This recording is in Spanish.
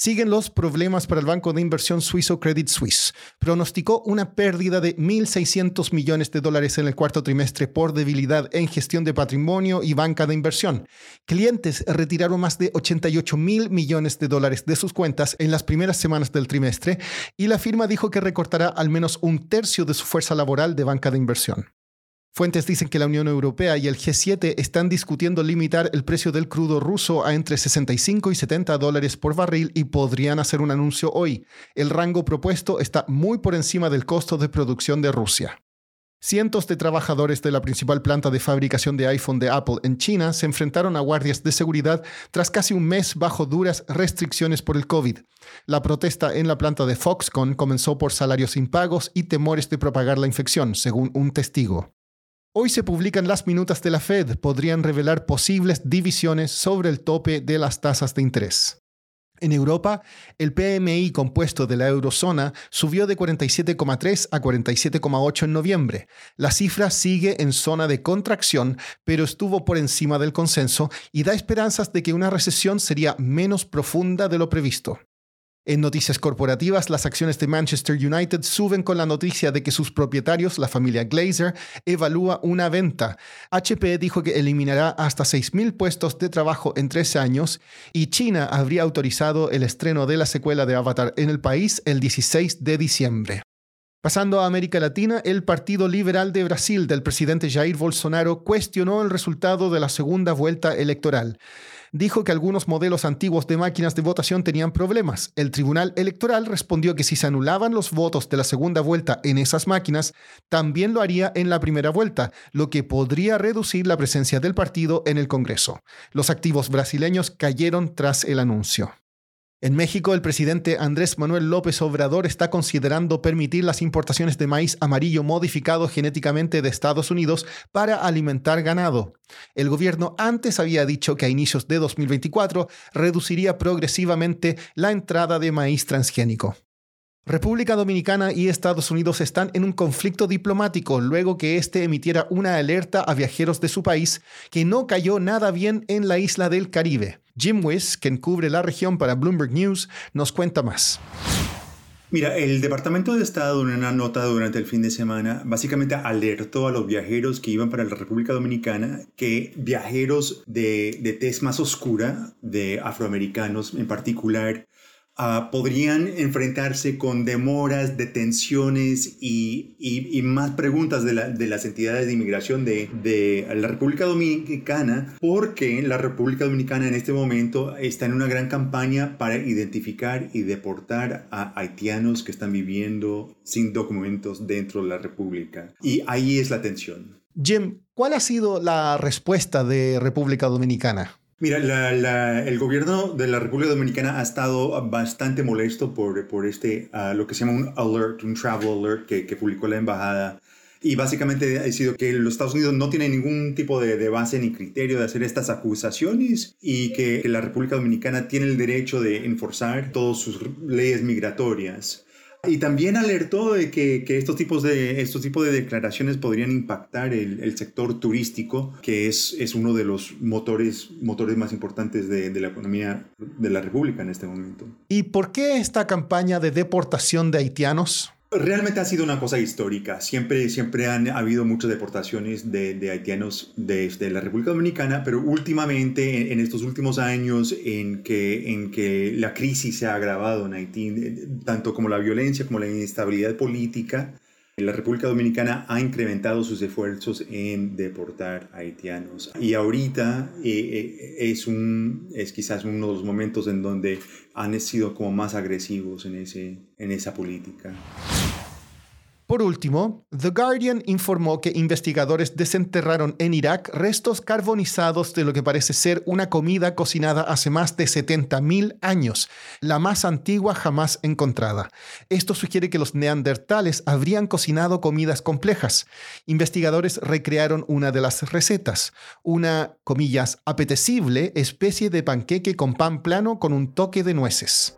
Siguen los problemas para el banco de inversión suizo Credit Suisse. Pronosticó una pérdida de 1.600 millones de dólares en el cuarto trimestre por debilidad en gestión de patrimonio y banca de inversión. Clientes retiraron más de 88 mil millones de dólares de sus cuentas en las primeras semanas del trimestre y la firma dijo que recortará al menos un tercio de su fuerza laboral de banca de inversión. Fuentes dicen que la Unión Europea y el G7 están discutiendo limitar el precio del crudo ruso a entre 65 y 70 dólares por barril y podrían hacer un anuncio hoy. El rango propuesto está muy por encima del costo de producción de Rusia. Cientos de trabajadores de la principal planta de fabricación de iPhone de Apple en China se enfrentaron a guardias de seguridad tras casi un mes bajo duras restricciones por el COVID. La protesta en la planta de Foxconn comenzó por salarios impagos y temores de propagar la infección, según un testigo. Hoy se publican las minutas de la Fed, podrían revelar posibles divisiones sobre el tope de las tasas de interés. En Europa, el PMI compuesto de la eurozona subió de 47,3 a 47,8 en noviembre. La cifra sigue en zona de contracción, pero estuvo por encima del consenso y da esperanzas de que una recesión sería menos profunda de lo previsto. En noticias corporativas, las acciones de Manchester United suben con la noticia de que sus propietarios, la familia Glazer, evalúa una venta. HP dijo que eliminará hasta 6.000 puestos de trabajo en tres años y China habría autorizado el estreno de la secuela de Avatar en el país el 16 de diciembre. Pasando a América Latina, el Partido Liberal de Brasil del presidente Jair Bolsonaro cuestionó el resultado de la segunda vuelta electoral dijo que algunos modelos antiguos de máquinas de votación tenían problemas. El Tribunal Electoral respondió que si se anulaban los votos de la segunda vuelta en esas máquinas, también lo haría en la primera vuelta, lo que podría reducir la presencia del partido en el Congreso. Los activos brasileños cayeron tras el anuncio. En México, el presidente Andrés Manuel López Obrador está considerando permitir las importaciones de maíz amarillo modificado genéticamente de Estados Unidos para alimentar ganado. El gobierno antes había dicho que a inicios de 2024 reduciría progresivamente la entrada de maíz transgénico. República Dominicana y Estados Unidos están en un conflicto diplomático luego que éste emitiera una alerta a viajeros de su país que no cayó nada bien en la isla del Caribe. Jim Wiss, quien cubre la región para Bloomberg News, nos cuenta más. Mira, el Departamento de Estado en una nota durante el fin de semana básicamente alertó a los viajeros que iban para la República Dominicana que viajeros de, de tez más oscura, de afroamericanos en particular, Ah, podrían enfrentarse con demoras, detenciones y, y, más preguntas de, la, de, las entidades de inmigración de, de, la República Dominicana, porque la República Dominicana en este momento está en una gran campaña para identificar y deportar a haitianos que están viviendo sin documentos dentro de la República. Y ahí es la tensión. Jim, ¿cuál ha sido la respuesta de República Dominicana? Mira, el gobierno de la República Dominicana ha estado bastante molesto por, por este, uh, lo que se llama un alert, un travel alert que, que, publicó la embajada. Y básicamente ha sido que los Estados Unidos no tienen ningún tipo de, de base ni criterio de hacer estas acusaciones y que, que la República Dominicana tiene el derecho de enforzar todas sus leyes migratorias. Y también alertó de que, que, estos, tipos de, estos tipos de declaraciones podrían impactar el, el, sector turístico, que es, es uno de los motores, motores más importantes de, de, la economía de la República en este momento. ¿Y por qué esta campaña de deportación de haitianos? Realmente ha sido una cosa histórica. Siempre, siempre han habido muchas deportaciones de, de haitianos desde la República Dominicana, pero últimamente, en, en, estos últimos años en que, en que la crisis se ha agravado en Haití, eh, tanto como la violencia como la inestabilidad política, la República Dominicana ha incrementado sus esfuerzos en deportar haitianos y ahorita eh, eh, es, un, es quizás uno de los momentos en donde han sido como más agresivos en, ese, en esa política. Por último, The Guardian informó que investigadores desenterraron en Irak restos carbonizados de lo que parece ser una comida cocinada hace más de 70.000 años, la más antigua jamás encontrada. Esto sugiere que los neandertales habrían cocinado comidas complejas. Investigadores recrearon una de las recetas, una, comillas, apetecible especie de panqueque con pan plano con un toque de nueces.